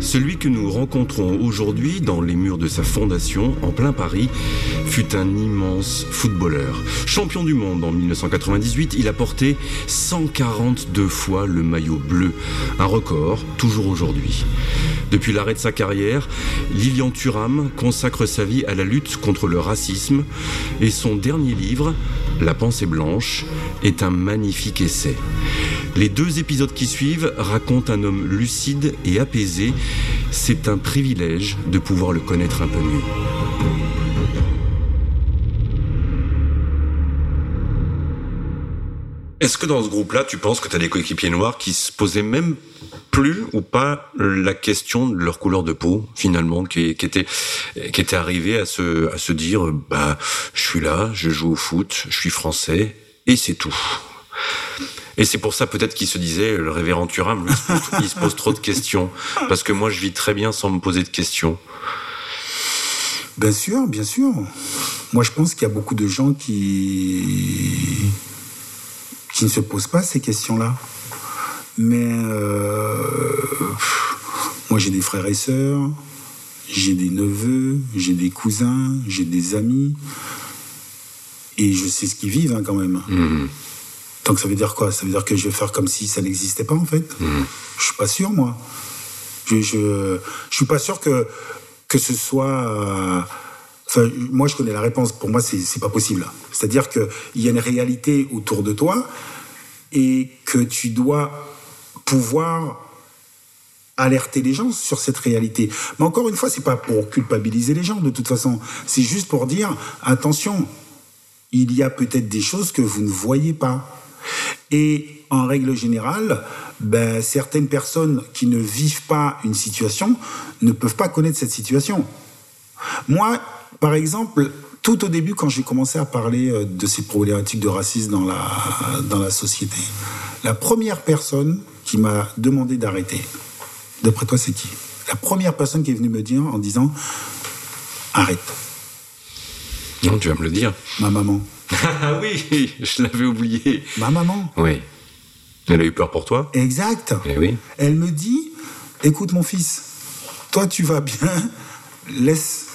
Celui que nous rencontrons aujourd'hui dans les murs de sa fondation, en plein Paris, fut un immense footballeur. Champion du monde en 1998, il a porté 142 fois le maillot bleu, un record toujours aujourd'hui. Depuis l'arrêt de sa carrière, Lilian Thuram consacre sa vie à la lutte contre le racisme et son dernier livre, La pensée blanche, est un magnifique essai. Les deux épisodes qui suivent racontent un homme lucide et apaisé. C'est un privilège de pouvoir le connaître un peu mieux. Est-ce que dans ce groupe-là, tu penses que tu as des coéquipiers noirs qui se posaient même plus ou pas la question de leur couleur de peau finalement qui, qui était qui était à se à se dire bah je suis là je joue au foot je suis français et c'est tout et c'est pour ça peut-être qu'il se disait, le révérend Thuram, il se pose trop de questions. Parce que moi, je vis très bien sans me poser de questions. Bien sûr, bien sûr. Moi, je pense qu'il y a beaucoup de gens qui qui ne se posent pas ces questions-là. Mais euh, moi, j'ai des frères et sœurs, j'ai des neveux, j'ai des cousins, j'ai des amis, et je sais ce qu'ils vivent hein, quand même. Mmh. Donc ça veut dire quoi? Ça veut dire que je vais faire comme si ça n'existait pas en fait mmh. Je suis pas sûr moi. Je, je, je suis pas sûr que que ce soit. Euh, enfin, moi, je connais la réponse. Pour moi, c'est c'est pas possible. C'est-à-dire que il y a une réalité autour de toi et que tu dois pouvoir alerter les gens sur cette réalité. Mais encore une fois, c'est pas pour culpabiliser les gens de toute façon. C'est juste pour dire attention. Il y a peut-être des choses que vous ne voyez pas. Et en règle générale, ben, certaines personnes qui ne vivent pas une situation ne peuvent pas connaître cette situation. Moi, par exemple, tout au début, quand j'ai commencé à parler euh, de ces problématiques de racisme dans la, dans la société, la première personne qui m'a demandé d'arrêter, d'après toi, c'est qui? La première personne qui est venue me dire en disant arrête. Non, tu vas me le dire. Ma maman. Ah oui, je l'avais oublié. Ma maman. Oui. Elle a eu peur pour toi Exact. Eh oui. Elle me dit, écoute mon fils, toi tu vas bien, laisse,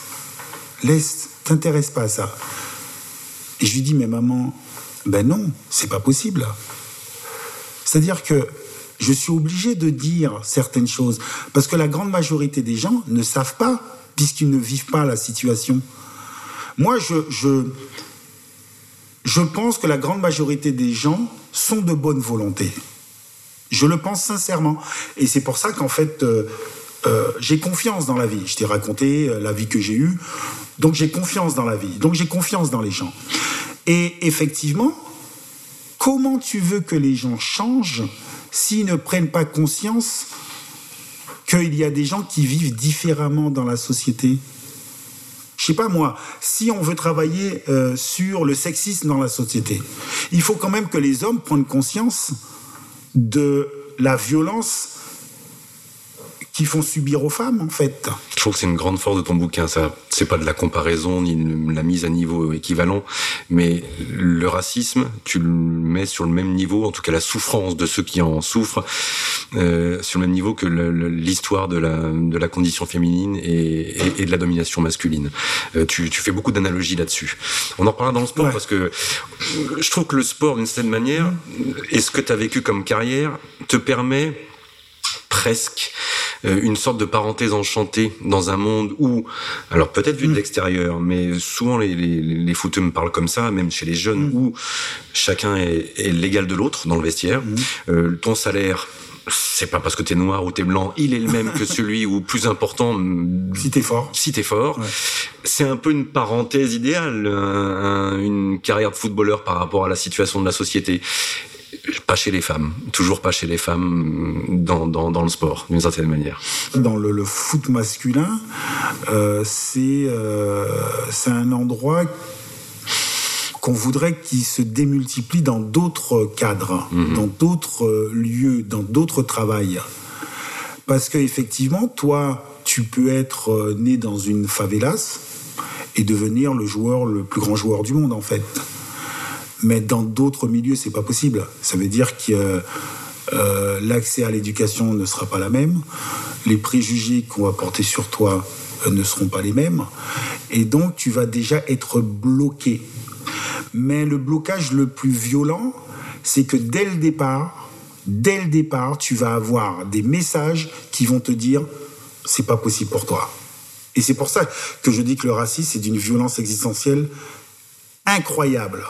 laisse, t'intéresse pas à ça. Et je lui dis, mais maman, ben non, c'est pas possible. C'est-à-dire que je suis obligé de dire certaines choses, parce que la grande majorité des gens ne savent pas, puisqu'ils ne vivent pas la situation. Moi, je, je, je pense que la grande majorité des gens sont de bonne volonté. Je le pense sincèrement. Et c'est pour ça qu'en fait, euh, euh, j'ai confiance dans la vie. Je t'ai raconté euh, la vie que j'ai eue. Donc j'ai confiance dans la vie. Donc j'ai confiance dans les gens. Et effectivement, comment tu veux que les gens changent s'ils ne prennent pas conscience qu'il y a des gens qui vivent différemment dans la société? Je sais pas moi, si on veut travailler euh, sur le sexisme dans la société, il faut quand même que les hommes prennent conscience de la violence qu'ils font subir aux femmes, en fait. Je trouve que c'est une grande force de ton bouquin. Ça, c'est pas de la comparaison ni de la mise à niveau équivalent, mais le racisme, tu le mets sur le même niveau, en tout cas la souffrance de ceux qui en souffrent, euh, sur le même niveau que l'histoire de la, de la condition féminine et, et, et de la domination masculine. Euh, tu, tu, fais beaucoup d'analogies là-dessus. On en reparlera dans le sport ouais. parce que je trouve que le sport, d'une certaine manière, et ce que tu as vécu comme carrière, te permet presque euh, une sorte de parenthèse enchantée dans un monde où, alors peut-être vu de l'extérieur, mais souvent les, les, me parlent comme ça, même chez les jeunes, mmh. où chacun est, est l'égal de l'autre dans le vestiaire. Mmh. Euh, ton salaire c'est pas parce que t'es noir ou t'es blanc, il est le même que celui ou plus important. Si t'es fort. Si t'es fort. Ouais. C'est un peu une parenthèse idéale, un, une carrière de footballeur par rapport à la situation de la société pas chez les femmes, toujours pas chez les femmes dans, dans, dans le sport, d'une certaine manière. Dans le, le foot masculin, euh, c'est euh, c'est un endroit qu'on voudrait qu'il se démultiplie dans d'autres cadres, Mhm. dans d'autres euh, lieux, dans d'autres travails. Parce que effectivement, toi, tu peux être né dans une favelas et devenir le joueur, le plus grand joueur du monde, en fait. Mais dans d'autres milieux, c'est pas possible. Ça veut dire que euh, l'accès à l'éducation ne sera pas la même, les préjugés qu'on va porter sur toi euh, ne seront pas les mêmes, et donc tu vas déjà être bloqué. Mais le blocage le plus violent, c'est que dès le départ, dès le départ, tu vas avoir des messages qui vont te dire c'est pas possible pour toi. Et c'est pour ça que je dis que le racisme c'est d'une violence existentielle incroyable.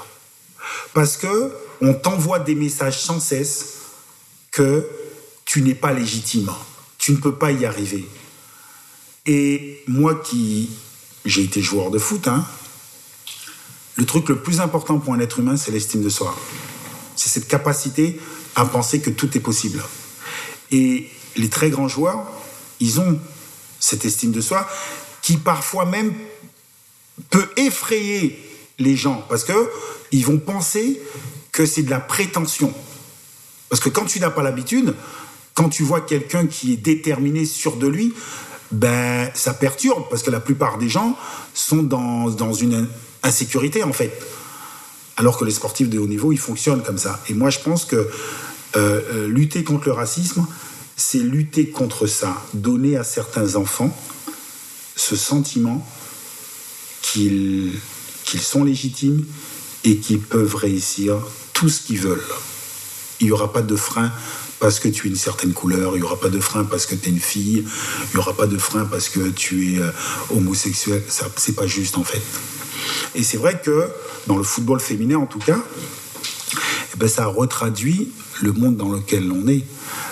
Parce que on t'envoie des messages sans cesse que tu n'es pas légitime, tu ne peux pas y arriver. Et moi qui j'ai été joueur de foot, hein, le truc le plus important pour un être humain, c'est l'estime de soi. C'est cette capacité à penser que tout est possible. Et les très grands joueurs, ils ont cette estime de soi qui parfois même peut effrayer les gens parce que ils vont penser que c'est de la prétention. Parce que quand tu n'as pas l'habitude, quand tu vois quelqu'un qui est déterminé, sûr de lui, ben ça perturbe parce que la plupart des gens sont dans, dans une insécurité en fait. Alors que les sportifs de haut niveau, ils fonctionnent comme ça. Et moi, je pense que euh, euh, lutter contre le racisme, c'est lutter contre ça, donner à certains enfants ce sentiment qu'ils qu'ils sont légitimes et qu'ils peuvent réussir tout ce qu'ils veulent. Il n'y aura pas de frein parce que tu es une certaine couleur, il n'y aura pas de frein parce que tu es une fille, il n'y aura pas de frein parce que tu es homosexuel. Ça, c'est pas juste en fait. Et c'est vrai que dans le football féminin, en tout cas, eh ben, ça retraduit le monde dans lequel on est.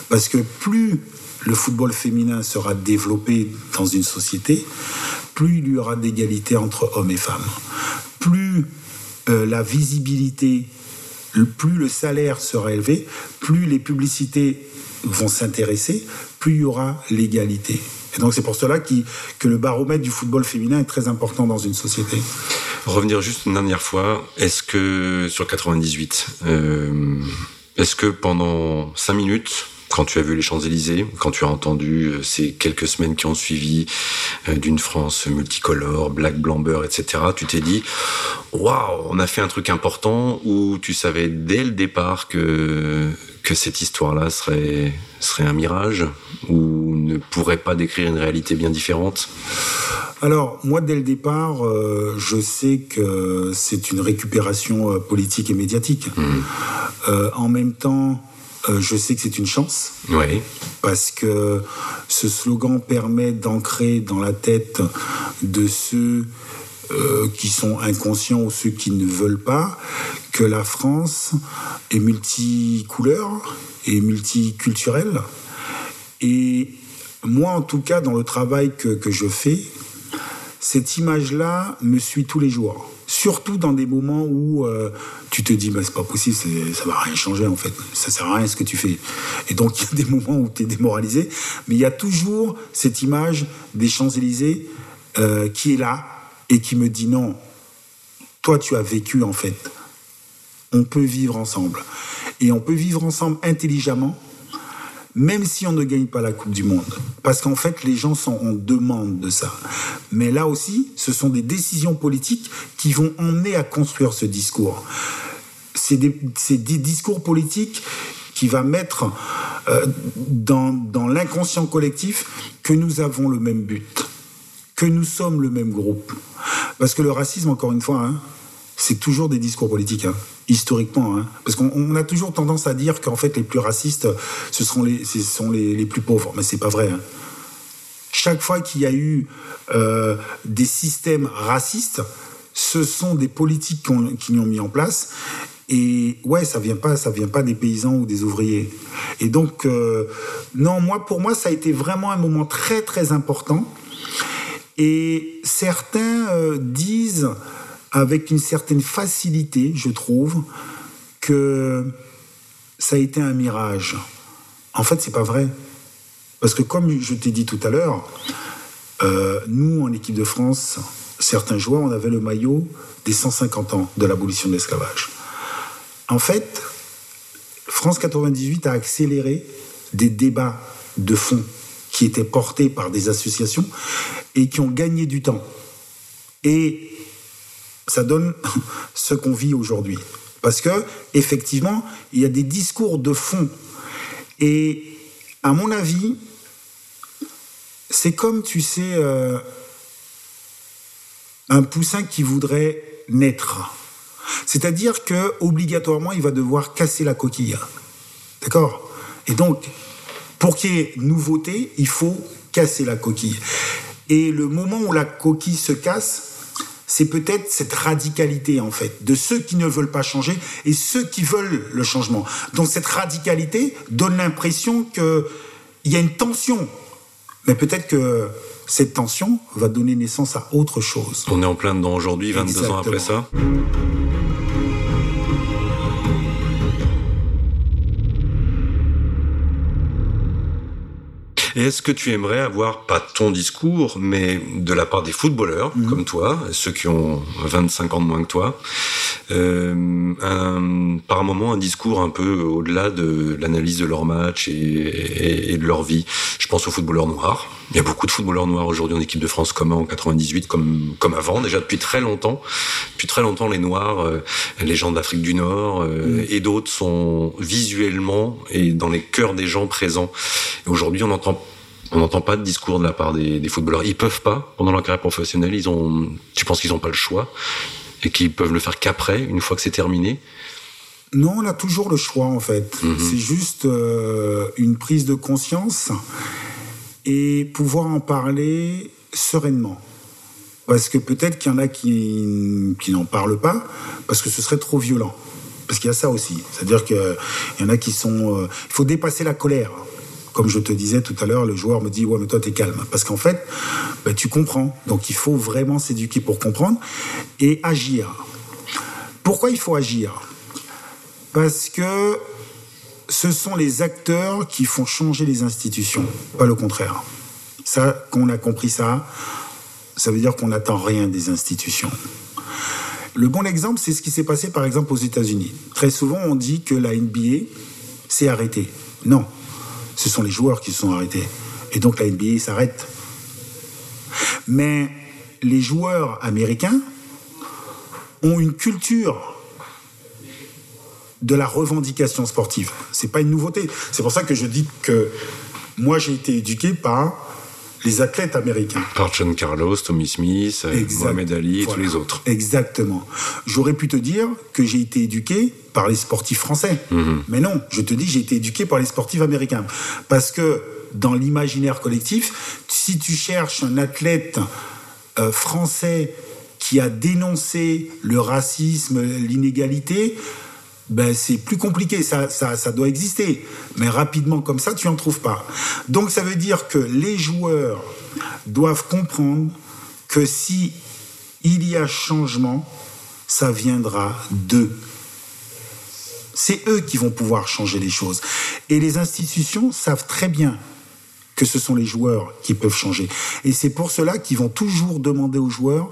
Parce que plus le football féminin sera développé dans une société, plus il y aura d'égalité entre hommes et femmes. Plus euh, la visibilité, plus le salaire sera élevé, plus les publicités vont s'intéresser, plus il y aura l'égalité. Et donc c'est pour cela que le baromètre du football féminin est très important dans une société. Revenir juste une dernière fois, est-ce que sur 98, euh, est-ce que pendant cinq minutes, quand tu as vu les Champs-Élysées, quand tu as entendu euh, ces quelques semaines qui ont suivi euh, d'une France multicolore, black, blanc, beurre, etc., tu t'es dit, waouh, on a fait un truc important, ou tu savais dès le départ que que cette histoire-là serait serait un mirage ou ne pourrait pas décrire une réalité bien différente? Alors, moi, dès le départ, euh, je sais que c'est une récupération politique et médiatique. Euh, en même temps, euh, je sais que c'est une chance Oui. parce que ce slogan permet d'ancrer dans la tête de ceux euh, qui sont inconscients ou ceux qui ne veulent pas que la France est multicouleur et multiculturelle. Et moi, en tout cas, dans le travail que, que je fais, cette image-là me suit tous les jours. Surtout dans des moments où euh, tu te dis, bah, c'est pas possible, ça va rien changer en fait, ça sert à rien ce que tu fais. Et donc il y a des moments où tu es démoralisé, mais il y a toujours cette image des Champs-Élysées euh, qui est là et qui me dit non, toi tu as vécu en fait. On peut vivre ensemble. Et on peut vivre ensemble intelligemment, même si on ne gagne pas la Coupe du Monde. Parce qu'en fait, les gens sont en demande de ça. Mais là aussi, ce sont des décisions politiques qui vont emmener à construire ce discours. C'est des, discours politiques qui va mettre euh, dans, dans l'inconscient collectif que nous avons le même but, que nous sommes le même groupe. Parce que le racisme, encore une fois, hein, c'est toujours des discours politiques, hein, historiquement. hein. parce qu'on on a toujours tendance à dire qu'en fait, les plus racistes, ce seront les, sont les, les plus pauvres. Mais c'est pas vrai. hein. Chaque fois qu'il y a eu euh, des systèmes racistes, ce sont des politiques qui l'ont mis en place. Et ouais, ça vient pas, ça vient pas des paysans ou des ouvriers. Et donc, euh, non, moi, pour moi, ça a été vraiment un moment très très important. Et certains euh, disent avec une certaine facilité, je trouve, que ça a été un mirage. En fait, c'est pas vrai. Parce que comme je t'ai dit tout à l'heure, euh, nous, en équipe de France, certains joueurs, on avait le maillot des 150 ans de l'abolition de l'esclavage. En fait, France 98 a accéléré des débats de fond qui étaient portés par des associations et qui ont gagné du temps. Et ça donne ce qu'on vit aujourd'hui. Parce que, effectivement, il y a des discours de fond. Et, à mon avis, c'est comme, tu sais, euh, un poussin qui voudrait naître. C'est-à-dire que obligatoirement, il va devoir casser la coquille. D'accord? Et donc, pour qu'il y ait nouveauté, il faut casser la coquille. Et le moment où la coquille se casse, c'est peut-être cette radicalité en fait de ceux qui ne veulent pas changer et ceux qui veulent le changement. Donc cette radicalité donne l'impression qu'il y a une tension, mais peut-être que cette tension va donner naissance à autre chose. On est en plein dedans aujourd'hui, 22 ans après ça. Et est-ce que tu aimerais avoir, pas ton discours, mais de la part des footballeurs, mhm. comme toi, ceux qui ont 25 ans de moins que toi, euh, un, par un moment un discours un peu au-delà de l'analyse de leur match et, et, de leur vie? Je pense aux footballeurs noirs. Il y a beaucoup de footballeurs noirs aujourd'hui en équipe de France, comme en 98, comme, comme avant, déjà depuis très longtemps. Depuis très longtemps, les Noirs, euh, les gens d'Afrique du Nord euh, mhm. et d'autres sont visuellement et dans les cœurs des gens présents. Aujourd'hui, on entend on n'entend pas de discours de la part des, footballeurs. Ils peuvent pas, pendant leur carrière professionnelle, ils ont, tu penses qu'ils n'ont pas le choix et qu'ils peuvent le faire qu'après, une fois que c'est terminé? Non, on a toujours le choix en fait. Mhm. C'est juste euh, une prise de conscience et pouvoir en parler sereinement. Parce que peut-être qu'il y en a qui, n'en parlent pas, parce que ce serait trop violent. Parce qu'il y a ça aussi. C'est-à-dire qu'il y en a qui sont... Euh, il faut dépasser la colère comme je te disais tout à l'heure, le joueur me dit ouais mais toi t'es calme parce qu'en fait ben, tu comprends. Donc il faut vraiment s'éduquer pour comprendre et agir. Pourquoi il faut agir? Parce que ce sont les acteurs qui font changer les institutions, pas le contraire. Ça, qu'on a compris ça, ça veut dire qu'on n'attend rien des institutions. Le bon exemple, c'est ce qui s'est passé par exemple aux États-Unis. Très souvent, on dit que la NBA s'est arrêtée. Non, ce sont les joueurs qui se sont arrêtés. Et donc la NBA s'arrête. Mais les joueurs américains ont une culture de la revendication sportive. C'est pas une nouveauté. C'est pour ça que je dis que moi j'ai été éduqué par les athlètes américains. Par John Carlos, Tommy Smith, euh, Mohamed Ali et tous les autres. Exactement. J'aurais pu te dire que j'ai été éduqué par les sportifs français. Mhm. Mais non, je te dis j'ai été éduqué par les sportifs américains. Parce que dans l'imaginaire collectif, si tu cherches un athlète euh, français qui a dénoncé le racisme, l'inégalité, ben c'est plus compliqué, ça, ça, ça, doit exister. Mais rapidement comme ça, tu n'en trouves pas. Donc ça veut dire que les joueurs doivent comprendre que si il y a changement, ça viendra d'eux. C'est eux qui vont pouvoir changer les choses. Et les institutions savent très bien que ce sont les joueurs qui peuvent changer. Et c'est pour cela qu'ils vont toujours demander aux joueurs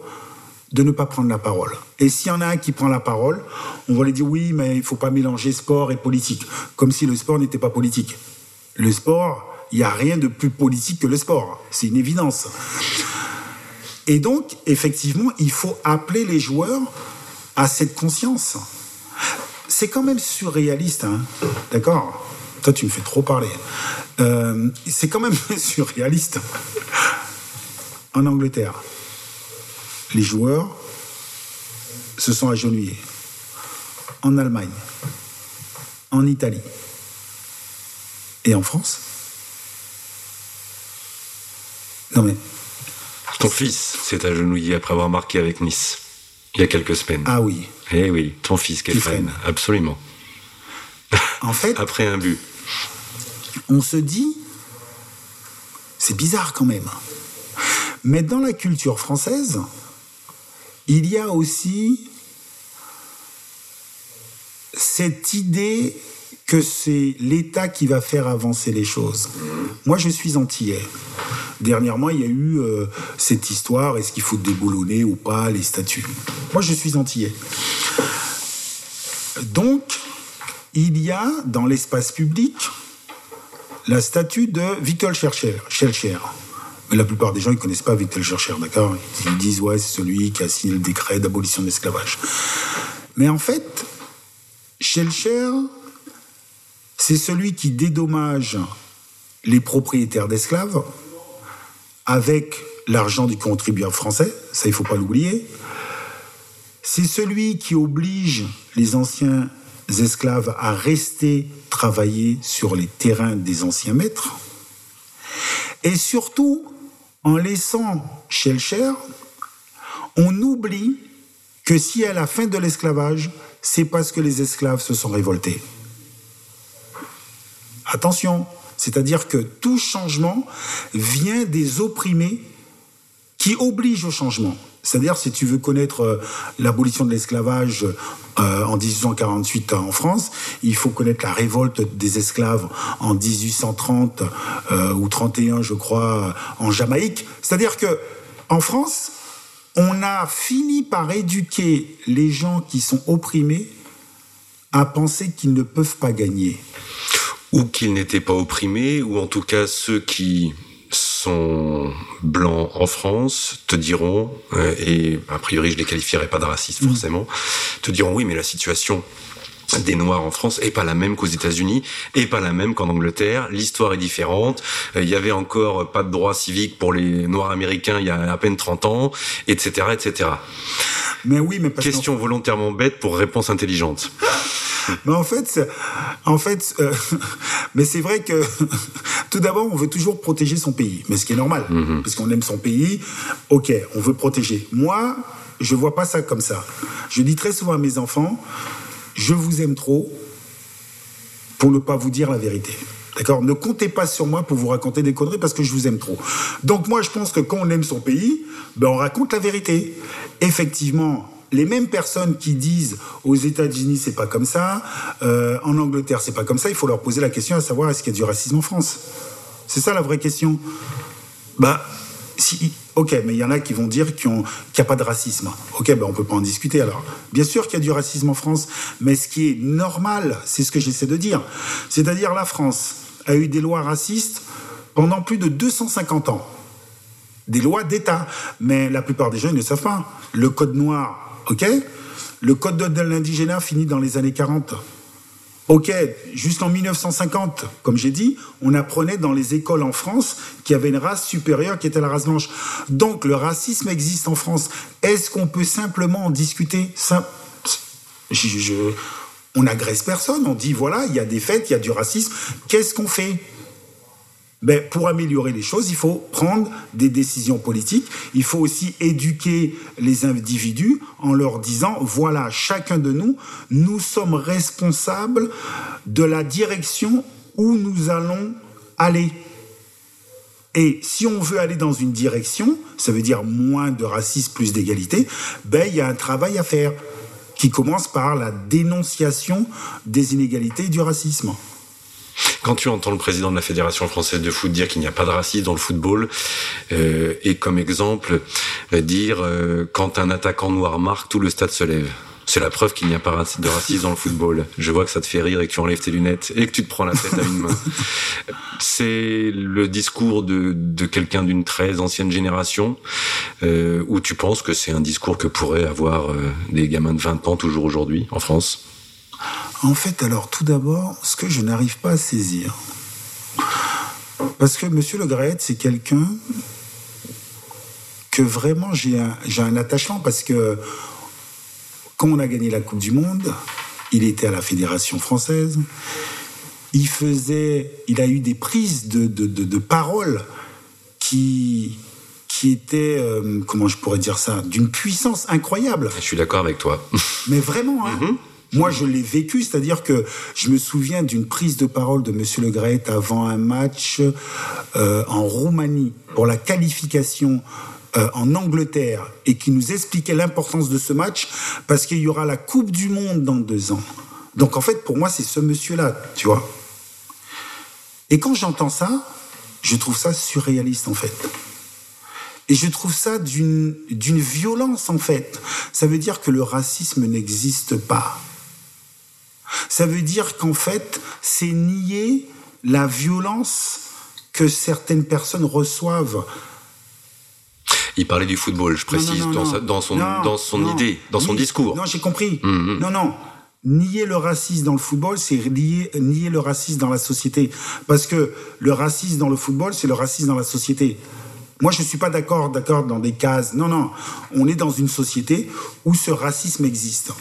de ne pas prendre la parole. Et s'il y en a un qui prend la parole, on va lui dire oui, mais il faut pas mélanger sport et politique, comme si le sport n'était pas politique. Le sport, il n'y a rien de plus politique que le sport, c'est une évidence. Et donc, effectivement, il faut appeler les joueurs à cette conscience. C'est quand même surréaliste, hein d'accord? Toi, tu me fais trop parler. Euh, c'est quand même surréaliste. En Angleterre, les joueurs se sont agenouillés. En Allemagne, en Italie et en France. Non mais. Ton fils s'est agenouillé après avoir marqué avec Nice, il y a quelques semaines. Ah oui. Eh oui, ton fils, Kefren, absolument. En fait. après un but. On se dit. C'est bizarre quand même. Mais dans la culture française, il y a aussi cette idée que c'est l'État qui va faire avancer les choses. Moi, je suis antillais. Dernièrement, il y a eu euh, cette histoire, est-ce qu'il faut déboulonner ou pas les statuts Moi, je suis antillais. Donc, il y a dans l'espace public la statue de Victor Schellcher. Mais la plupart des gens ne connaissent pas Victor Schellcher, d'accord? Ils disent, ouais, c'est celui qui a signé le décret d'abolition de l'esclavage. Mais en fait, Schellcher, c'est celui qui dédommage les propriétaires d'esclaves avec l'argent du contribuable français, ça il ne faut pas l'oublier. C'est celui qui oblige les anciens esclaves à rester travailler sur les terrains des anciens maîtres. Et surtout, en laissant Schellcher, on oublie que si à la fin de l'esclavage, c'est parce que les esclaves se sont révoltés. Attention, c'est-à-dire que tout changement vient des opprimés qui obligent au changement. C'est-à-dire, si tu veux connaître euh, l'abolition de l'esclavage euh, en 1848 en France, il faut connaître la révolte des esclaves en 1830 euh, ou 31, je crois, en Jamaïque. C'est-à-dire que en France, on a fini par éduquer les gens qui sont opprimés à penser qu'ils ne peuvent pas gagner. Ou qu'ils n'étaient pas opprimés, ou en tout cas ceux qui sont blancs en France te diront, euh, et a priori je les qualifierais pas de racistes mm. forcément, te diront oui mais la situation des Noirs en France est pas la même qu'aux États-Unis, et pas la même qu'en Angleterre. L'histoire est différente. Euh, il y avait encore pas de droits civiques pour les Noirs américains il y a à peine 30 ans, etc., etc. Mais oui, mais question volontairement bête pour réponse intelligente. mais en fait, en fait, euh, mais c'est vrai que tout d'abord, on veut toujours protéger son pays, mais ce qui est normal, mhm. parce qu'on aime son pays. Ok, on veut protéger. Moi, je vois pas ça comme ça. Je dis très souvent à mes enfants, je vous aime trop pour ne pas vous dire la vérité. D'accord? Ne comptez pas sur moi pour vous raconter des conneries parce que je vous aime trop. Donc moi, je pense que quand on aime son pays, ben on raconte la vérité. Effectivement, les mêmes personnes qui disent aux États-Unis c'est pas comme ça, euh, en Angleterre c'est pas comme ça, il faut leur poser la question à savoir est-ce qu'il y a du racisme en France? C'est ça la vraie question. Bah, si, ok, mais il y en a qui vont dire qu'il n'y a pas de racisme. Ok, ben on peut pas en discuter alors. Bien sûr qu'il y a du racisme en France, mais ce qui est normal, c'est ce que j'essaie de dire. C'est-à-dire la France a eu des lois racistes pendant plus de 250 ans. Des lois d'État. Mais la plupart des gens ne savent pas. Le code noir OK Le code de l'indigénat finit dans les années 40. Ok, jusqu'en 1950, comme j'ai dit, on apprenait dans les écoles en France qu'il y avait une race supérieure qui était la race blanche. Donc le racisme existe en France. Est-ce qu'on peut simplement en discuter? On n'agresse personne, on dit voilà, il y a des faits, il y a du racisme. Qu'est-ce qu'on fait? Ben, pour améliorer les choses, il faut prendre des décisions politiques. Il faut aussi éduquer les individus en leur disant, voilà, chacun de nous, nous sommes responsables de la direction où nous allons aller. Et si on veut aller dans une direction, ça veut dire moins de racisme, plus d'égalité, ben, il y a un travail à faire qui commence par la dénonciation des inégalités et du racisme. Quand tu entends le président de la Fédération française de foot dire qu'il n'y a pas de racisme dans le football, euh, et comme exemple euh, dire euh, quand un attaquant noir marque, tout le stade se lève. C'est la preuve qu'il n'y a pas de racisme dans le football. Je vois que ça te fait rire et que tu enlèves tes lunettes et que tu te prends la tête à une main. C'est le discours de, quelqu'un d'une très ancienne génération euh, où tu penses que c'est un discours que pourraient avoir euh, des gamins de 20 ans toujours aujourd'hui en France en fait, alors tout d'abord, ce que je n'arrive pas à saisir, parce que M. Le Graët, c'est quelqu'un que vraiment j'ai un, un attachement, parce que quand on a gagné la Coupe du Monde, il était à la Fédération française, il faisait, il a eu des prises de, de, parole qui, qui étaient, euh, comment je pourrais dire ça, d'une puissance incroyable. Je suis d'accord avec toi. Mais vraiment, hein, mm-hmm. Moi, je l'ai vécu, c'est-à-dire que je me souviens d'une prise de parole de M. Le Gret avant un match euh, en Roumanie pour la qualification euh, en Angleterre et qui nous expliquait l'importance de ce match parce qu'il y aura la Coupe du Monde dans deux ans. Donc en fait, pour moi, c'est ce monsieur-là, tu vois. Et quand j'entends ça, je trouve ça surréaliste, en fait. Et je trouve ça d'une violence, en fait. Ça veut dire que le racisme n'existe pas. Ça veut dire qu'en fait, c'est nier la violence que certaines personnes reçoivent. Il parlait du football, je précise, dans, son, dans son idée, dans son discours. Non, j'ai compris. Hum, hum. Non, non. Nier le racisme dans le football, c'est nier, nier le racisme dans la société. Parce que le racisme dans le football, c'est le racisme dans la société. Moi, je ne suis pas d'accord, d'accord dans des cases. Non, non. On est dans une société où ce racisme existe.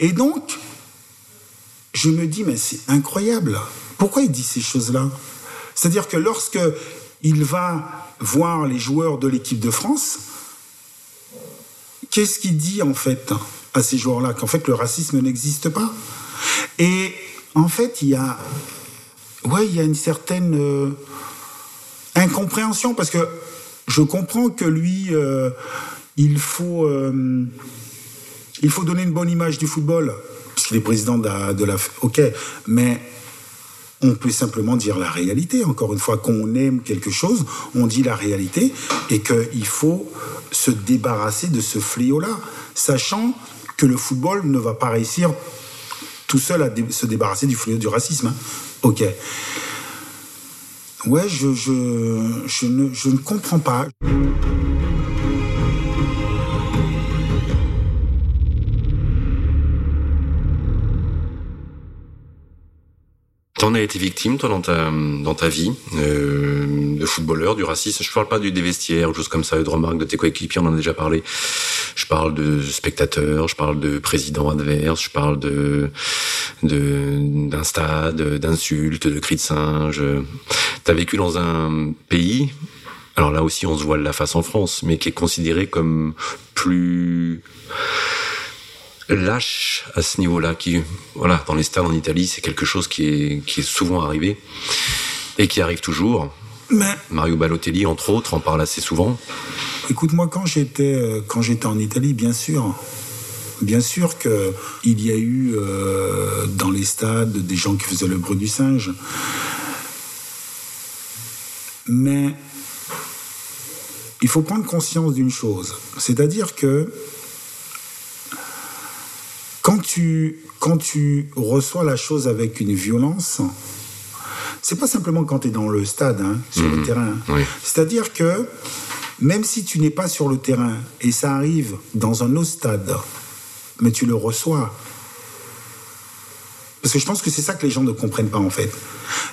Et donc, je me dis, mais c'est incroyable. Pourquoi il dit ces choses-là? C'est-à-dire que lorsque il va voir les joueurs de l'équipe de France, qu'est-ce qu'il dit en fait à ces joueurs-là? Qu'en fait le racisme n'existe pas. Et en fait, il y a, une certaine euh, incompréhension parce que je comprends que lui, euh, il faut, euh, il faut donner une bonne image du football puisqu'il est président de la, ok, mais on peut simplement dire la réalité. Encore une fois, qu'on aime quelque chose, on dit la réalité et qu'il faut se débarrasser de ce fléau-là, sachant que le football ne va pas réussir tout seul à se débarrasser du fléau du racisme. Hein. Ok. Ouais, je ne comprends pas. T'en as été victime, toi, dans ta, dans ta vie, euh, de footballeur, du racisme. Je parle pas du des vestiaires, choses comme ça, de remarques de tes coéquipiers, on en a déjà parlé. Je parle de spectateurs, je parle de présidents adverses, je parle de d'un stade, d'insultes, de cris de singe. T'as vécu dans un pays, alors là aussi on se voit de la face en France, mais qui est considéré comme plus lâche à ce niveau-là, qui, voilà, dans les stades en Italie, c'est quelque chose qui est, qui est souvent arrivé et qui arrive toujours. Mais... Mario Balotelli, entre autres, en parle assez souvent. Écoute, moi, quand j'étais, euh, quand j'étais en Italie, bien sûr, bien sûr que il y a eu euh, dans les stades des gens qui faisaient le bruit du singe. Mais il faut prendre conscience d'une chose, c'est-à-dire que quand tu, quand tu reçois la chose avec une violence, c'est pas simplement quand tu es dans le stade, hein, sur le mmh. terrain. C'est-à-dire que même si tu n'es pas sur le terrain et ça arrive dans un autre stade, mais tu le reçois. Parce que je pense que c'est ça que les gens ne comprennent pas en fait.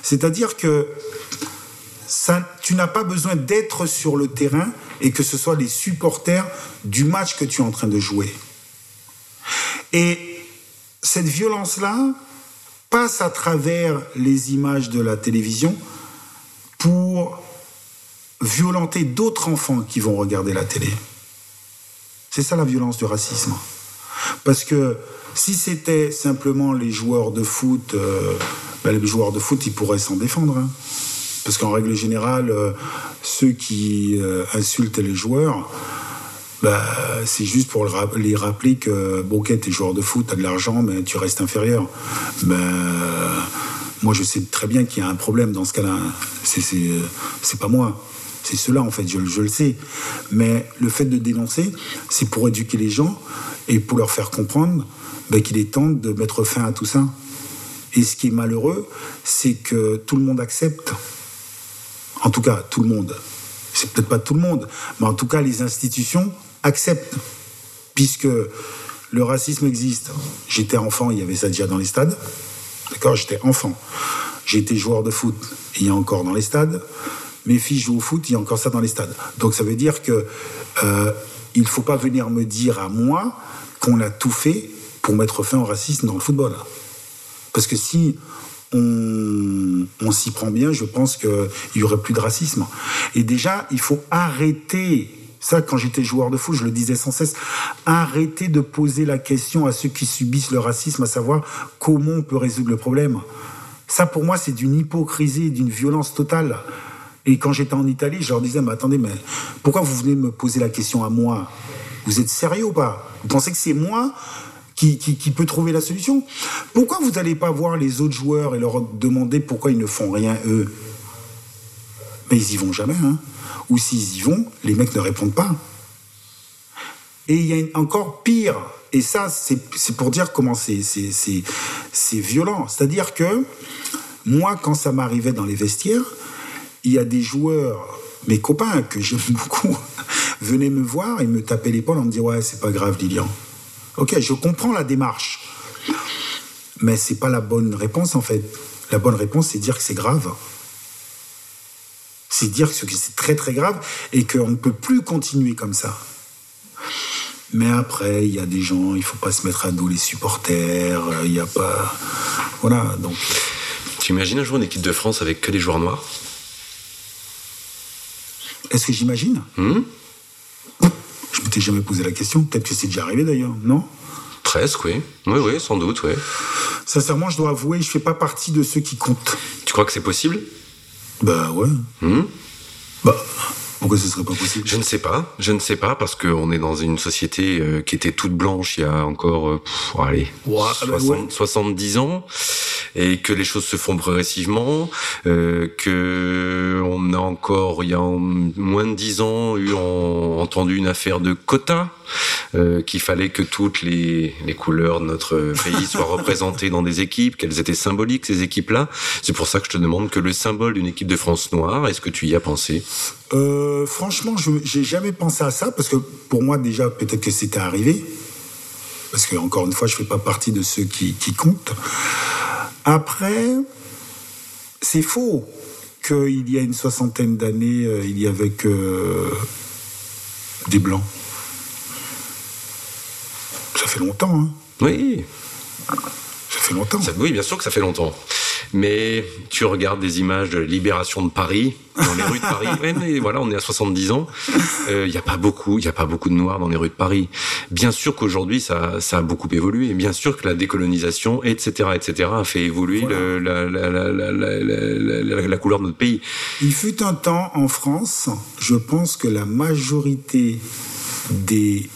C'est-à-dire que ça, tu n'as pas besoin d'être sur le terrain et que ce soit les supporters du match que tu es en train de jouer. Et cette violence-là passe à travers les images de la télévision pour violenter d'autres enfants qui vont regarder la télé. C'est ça la violence du racisme. Parce que si c'était simplement les joueurs de foot, euh, ben, les joueurs de foot, ils pourraient s'en défendre. Hein. Parce qu'en règle générale, euh, ceux qui euh, insultent les joueurs, bah, c'est juste pour les rappeler que, bon, ok, t'es joueur de foot, t'as de l'argent, mais tu restes inférieur. Ben, moi, je sais très bien qu'il y a un problème dans ce cas-là. C'est pas moi. C'est cela, en fait, je, le sais. Mais le fait de dénoncer, c'est pour éduquer les gens et pour leur faire comprendre ben, qu'il est temps de mettre fin à tout ça. Et ce qui est malheureux, c'est que tout le monde accepte. En tout cas, tout le monde. C'est peut-être pas tout le monde, mais en tout cas, les institutions accepte, puisque le racisme existe. J'étais enfant, il y avait ça déjà dans les stades. D'accord J'étais enfant. J'étais joueur de foot, il y a encore dans les stades. Mes filles jouent au foot, il y a encore ça dans les stades. Donc ça veut dire que euh, il faut pas venir me dire à moi qu'on a tout fait pour mettre fin au racisme dans le football. Parce que si on, on s'y prend bien, je pense qu'il y aurait plus de racisme. Et déjà, il faut arrêter ça, quand j'étais joueur de foot, je le disais sans cesse. Arrêtez de poser la question à ceux qui subissent le racisme, à savoir comment on peut résoudre le problème. Ça, pour moi, c'est d'une hypocrisie, d'une violence totale. Et quand j'étais en Italie, je leur disais, mais attendez, mais pourquoi vous venez me poser la question à moi? Vous êtes sérieux ou pas? Vous pensez que c'est moi qui, qui, peut trouver la solution? Pourquoi vous n'allez pas voir les autres joueurs et leur demander pourquoi ils ne font rien eux? Mais ils y vont jamais. Hein. Ou s'ils y vont, les mecs ne répondent pas. Et il y a encore pire. Et ça, c'est pour dire comment c'est violent. C'est-à-dire que moi, quand ça m'arrivait dans les vestiaires, il y a des joueurs, mes copains que j'aime beaucoup, venaient me voir et me tapaient l'épaule en me disant Ouais, c'est pas grave, Lilian. Ok, je comprends la démarche. Mais c'est pas la bonne réponse en fait. La bonne réponse, c'est dire que c'est grave. C'est dire que c'est très très grave et qu'on ne peut plus continuer comme ça. Mais après, il y a des gens, il faut pas se mettre à dos les supporters, il n'y a pas. Voilà, donc. Tu imagines un jour une équipe de France avec que des joueurs noirs? Est-ce que j'imagine? Hmm? Je m'étais jamais posé la question. Peut-être que c'est déjà arrivé d'ailleurs, non? Presque, oui. Oui, oui, sans doute, oui. Sincèrement, je dois avouer, je fais pas partie de ceux qui comptent. Tu crois que c'est possible? Bah ouais. Hmm? Bah, pourquoi ce serait pas possible? Je ne sais pas. Je ne sais pas parce qu'on est dans une société euh, qui était toute blanche il y a encore, euh, allez, 70 ans et que les choses se font progressivement, euh, que on a encore il y a moins de dix ans eu entendu une affaire de quotas, euh, qu'il fallait que toutes les, les couleurs de notre pays soient représentées dans des équipes, qu'elles étaient symboliques ces équipes-là. C'est pour ça que je te demande que le symbole d'une équipe de France noire, est-ce que tu y as pensé? Euh, Franchement, je j'ai jamais pensé à ça parce que pour moi déjà peut-être que c'était arrivé parce que encore une fois, je fais pas partie de ceux qui, qui comptent. Après, c'est faux qu'il y a une soixantaine d'années, euh, il y avait que des blancs. Ça fait longtemps, hein Oui. Ça fait longtemps. oui, bien sûr que ça fait longtemps. Mais tu regardes des images de libération de Paris, dans les rues de Paris. mais voilà, on est à 70 ans. Il euh, n'y a pas beaucoup, il y a pas beaucoup de noirs dans les rues de Paris. Bien sûr qu'aujourd'hui, ça, ça a beaucoup évolué. Bien sûr que la décolonisation, etc., etc., a fait évoluer le, la, la, la, la, couleur de notre pays. Il fut un temps en France, je pense que la majorité des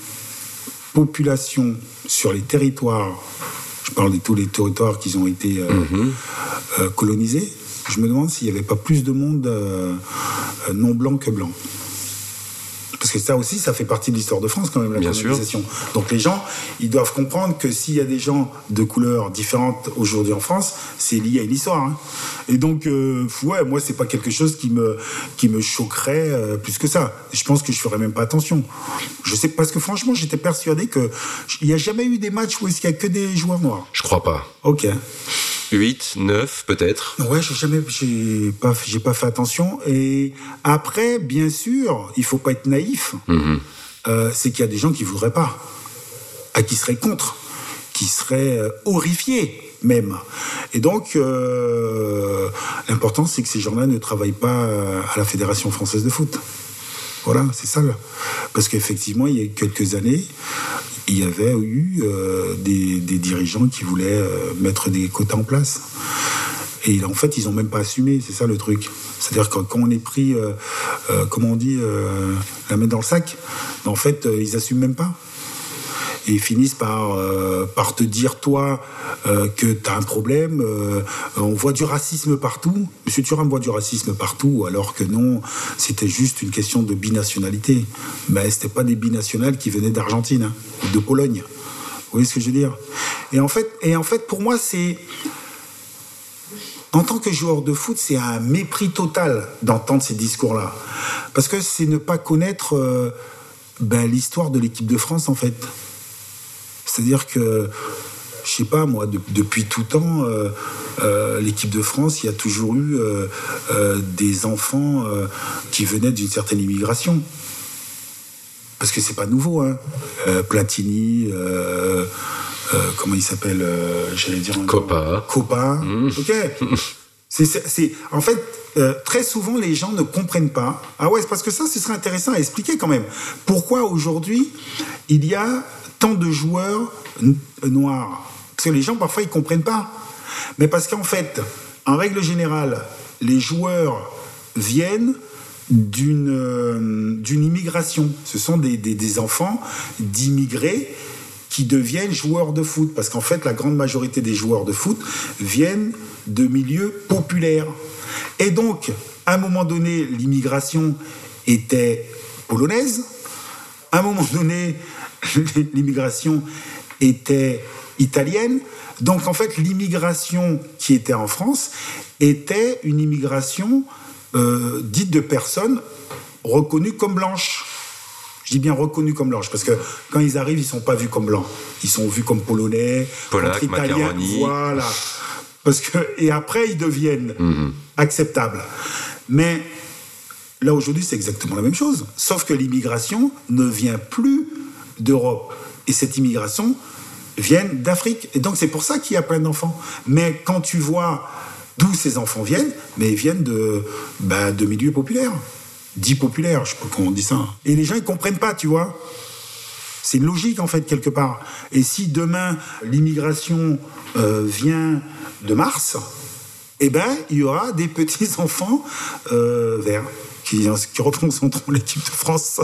populations sur les territoires je parle de tous les territoires qui ont été euh, mhm. euh, colonisés, je me demande s'il n'y avait pas plus de monde euh, non blanc que blanc. Parce que ça aussi, ça fait partie de l'histoire de France quand même, la Bien colonisation. Donc les gens, ils doivent comprendre que s'il y a des gens de couleurs différentes aujourd'hui en France, c'est lié à une histoire. Hein. Et donc, euh, ouais, moi, c'est pas quelque chose qui me, qui me choquerait euh, plus que ça. Je pense que je ferais même pas attention. Je sais, parce que franchement, j'étais persuadé que il n'y a jamais eu des matchs où il n'y a que des joueurs noirs. Je crois pas. Ok. 8, 9 peut-être. Ouais, j'ai jamais, j'ai pas, j'ai pas fait attention. Et après, bien sûr, il faut pas être naïf. Mhm. Euh, c'est qu'il y a des gens qui voudraient pas, à qui seraient contre, qui seraient euh, horrifiés même. Et donc, euh, l'important, c'est que ces gens-là ne travaillent pas à la Fédération française de foot. Voilà, c'est ça. Parce qu'effectivement, il y a quelques années, il y avait eu euh, des, dirigeants qui voulaient euh, mettre des quotas en place. Et en fait, ils n'ont même pas assumé, c'est ça le truc. C'est-à-dire que quand on est pris, euh, comment on dit, la main dans le sac, ben, en fait, ils n'assument même pas et finissent par, euh, par te dire, toi, euh, que tu as un problème. Euh, on voit du racisme partout. Monsieur Thuram voit du racisme partout, alors que non, c'était juste une question de binationalité. Mais c'était pas des binationales qui venaient d'Argentine hein, de Pologne. Vous voyez ce que je veux dire? Et en, fait, et en fait, pour moi, c'est. En tant que joueur de foot, c'est un mépris total d'entendre ces discours-là. Parce que c'est ne pas connaître ben, l'histoire de l'équipe de France, en fait. C'est-à-dire que, je sais pas moi, depuis tout temps, euh, euh, l'équipe de France, il y a toujours eu euh, des enfants qui venaient d'une certaine immigration. Parce que c'est pas nouveau, hein. Platini, comment il s'appelle J'allais dire. Copa. Copa. Mmh. Ok. C'est, en fait, très souvent, les gens ne comprennent pas. Ah ouais, c'est parce que ça, ce serait intéressant à expliquer quand même. Pourquoi aujourd'hui, il y a tant de joueurs noirs Parce que les gens, parfois, ils comprennent pas. Mais parce qu'en fait, en règle générale, les joueurs viennent d'une euh, immigration. Ce sont des, des, enfants d'immigrés qui deviennent joueurs de foot. Parce qu'en fait, la grande majorité des joueurs de foot viennent de milieux populaires. Et donc, à un moment donné, l'immigration était polonaise. À un moment donné, l'immigration était italienne. Donc en fait, l'immigration qui était en France était une immigration euh, dite de personnes reconnues comme blanches. Je dis bien reconnues comme blanches parce que quand ils arrivent, ils sont pas vus comme blancs. Ils sont vus comme polonais, Polac, italiens. Voilà. Parce que et après ils deviennent Mhm. acceptables. Mais là aujourd'hui, c'est exactement la même chose. Sauf que l'immigration ne vient plus d'Europe. Et cette immigration vient d'Afrique. Et donc c'est pour ça qu'il y a plein d'enfants. Mais quand tu vois d'où ces enfants viennent, mais ils viennent de, bah, de milieux populaires. Dits populaires, je sais pas comment on dit ça. Et les gens, ils comprennent pas, tu vois. C'est logique en fait quelque part. Et si demain l'immigration euh, vient de Mars, eh ben il y aura des petits enfants euh, verts qui, qui représenteront l'équipe de France.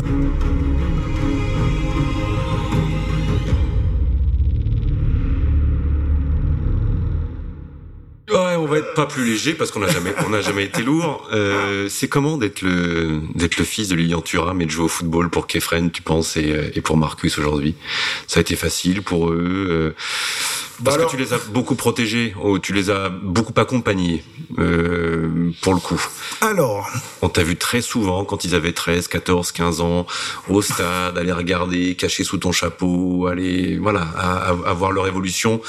On va être pas plus léger parce qu'on n'a jamais, on n'a jamais été lourd. Euh, c'est comment d'être le, d'être le fils de Lilian Thuram et de jouer au football pour Kefren, tu penses, et, pour Marcus aujourd'hui? Ça a été facile pour eux euh, parce Bah alors- que tu les as beaucoup protégés, oh, tu les as beaucoup accompagnés euh, pour le coup. Alors, On t'a vu très souvent quand ils avaient 13, 14, 15 ans au stade, aller regarder, caché sous ton chapeau, aller voilà, à, à- à voir leur évolution.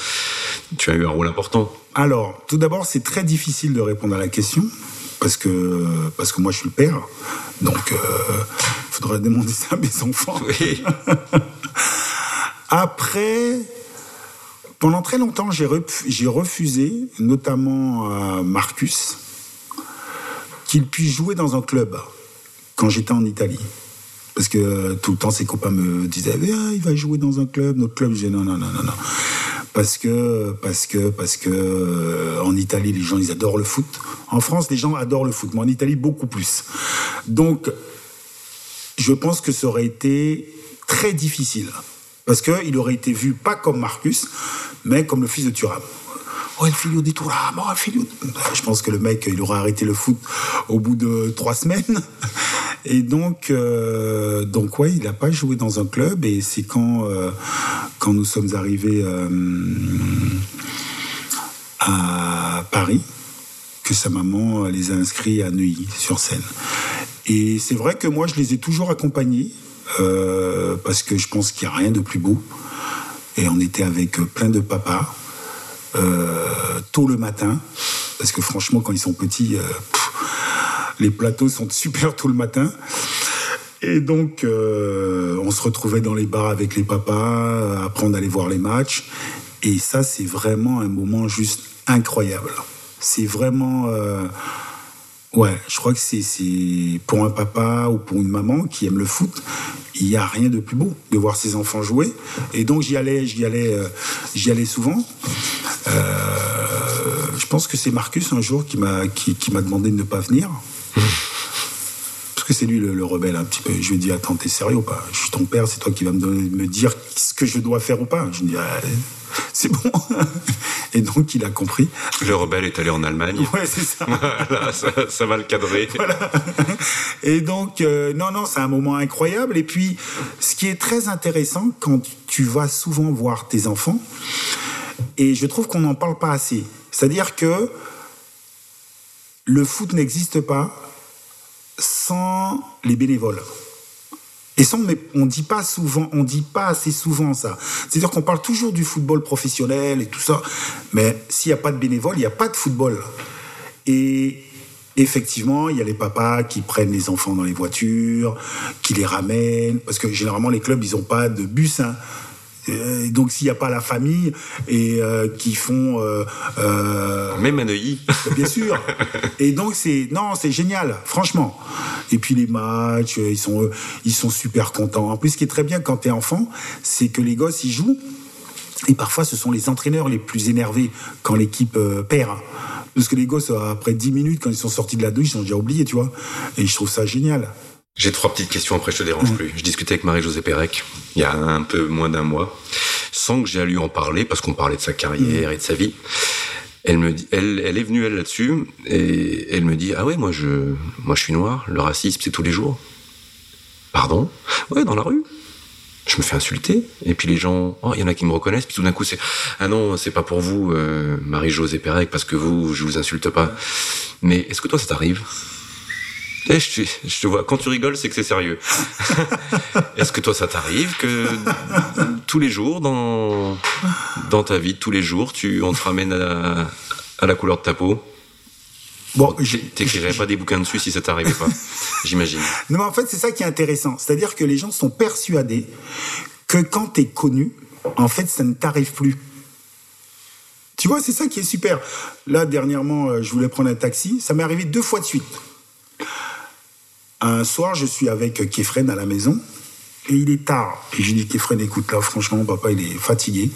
Tu as eu un rôle important. alors, tout d'abord, c'est très difficile de répondre à la question parce que parce que moi je suis le père, donc euh, faudrait demander ça à mes enfants. Oui. Après, pendant très longtemps, j'ai ref- j'ai refusé, notamment à Marcus, qu'il puisse jouer dans un club quand j'étais en Italie. Parce que euh, tout le temps, ses copains me disaient Ah, il va jouer dans un club, notre club. J'ai non, non, non, non, non. Parce que, parce que, parce que, euh, en Italie, les gens, ils adorent le foot. En France, les gens adorent le foot, mais en Italie, beaucoup plus. Donc, je pense que ça aurait été très difficile. Parce qu'il aurait été vu pas comme Marcus, mais comme le fils de Thuram. Oh, le figlio di Thuram, oh, le figlio di- Je pense que le mec, il aurait arrêté le foot au bout de trois semaines. Et donc, euh, donc ouais, il n'a pas joué dans un club. Et c'est quand, euh, quand nous sommes arrivés euh, à Paris que sa maman les a inscrits à Neuilly sur scène. Et c'est vrai que moi, je les ai toujours accompagnés euh, parce que je pense qu'il n'y a rien de plus beau. Et on était avec plein de papas euh, tôt le matin parce que franchement, quand ils sont petits, euh, les plateaux sont super tôt le matin. Et donc, on se retrouvait dans les bars avec les papas, après on allait voir les matchs. Et ça, c'est vraiment un moment juste incroyable. C'est vraiment... ouais, je crois que c'est pour un papa ou pour une maman qui aime le foot, il n'y a rien de plus beau de voir ses enfants jouer. Et donc, j'y allais, j'y allais, euh, j'y allais souvent. Euh, je pense que c'est Marcus un jour qui m'a qui, m'a demandé de ne pas venir. Parce que c'est lui le, le rebelle un petit peu. Je lui ai dit attends t'es sérieux ou pas? Je suis ton père, c'est toi qui vas me, me dire ce que je dois faire ou pas. Je lui ai dit Ah, c'est bon. Et donc il a compris. Le rebelle est allé en Allemagne. Ouais c'est ça. Voilà, ça, ça va le cadrer. Et donc, euh, non, non, c'est un moment incroyable. Et puis, ce qui est très intéressant quand tu vas souvent voir tes enfants, et je trouve qu'on n'en parle pas assez, c'est-à-dire que le foot n'existe pas sans les bénévoles. Et ça, on dit pas souvent, on dit pas assez souvent ça. C'est-à-dire qu'on parle toujours du football professionnel et tout ça, mais s'il n'y a pas de bénévoles, il n'y a pas de football. Et effectivement, il y a les papas qui prennent les enfants dans les voitures, qui les ramènent, parce que généralement les clubs, ils n'ont pas de bus. Hein. Donc s'il n'y a pas la famille et euh, qui font euh, euh, Même à Neuilly. Bien sûr. Et donc c'est non, c'est génial, franchement. Et puis les matchs, ils sont ils sont super contents. En plus, ce qui est très bien quand t'es enfant, c'est que les gosses ils jouent. Et parfois, ce sont les entraîneurs les plus énervés quand l'équipe perd. Parce que les gosses, après 10 minutes, quand ils sont sortis de la douche, ils ont déjà oublié, tu vois. Et je trouve ça génial. J'ai trois petites questions, après je te dérange plus. Je discutais avec Marie-Josée Pérec il y a un peu moins d'un mois sans que j'ai à lui en parler, parce qu'on parlait de sa carrière et de sa vie. Elle me dit, elle, elle est venue elle là-dessus et elle me dit ah ouais moi je, moi je suis noir, le racisme c'est tous les jours. Pardon? Ouais dans la rue. Je me fais insulter et puis les gens, oh il y en a qui me reconnaissent puis tout d'un coup c'est ah non c'est pas pour vous euh, Marie-Josée Pérec parce que vous je vous insulte pas. Mais est-ce que toi ça t'arrive? Eh, je, je, te vois, quand tu rigoles, c'est que c'est sérieux. Est-ce que toi, ça t'arrive que tous les jours, dans, dans ta vie, tous les jours, tu, on te ramène à, à la couleur de ta peau? Bon, t'écrirais pas des bouquins dessus si ça t'arrivait pas, j'imagine. Non, mais en fait, c'est ça qui est intéressant. C'est-à-dire que les gens sont persuadés que quand t'es connu, en fait, ça ne t'arrive plus. Tu vois, c'est ça qui est super. Là, dernièrement, euh, je voulais prendre un taxi. Ça m'est arrivé deux fois de suite. Un soir, je suis avec Kefren à la maison. Et il est tard. Et je dis, Kefren, écoute, là, franchement, papa, il est fatigué.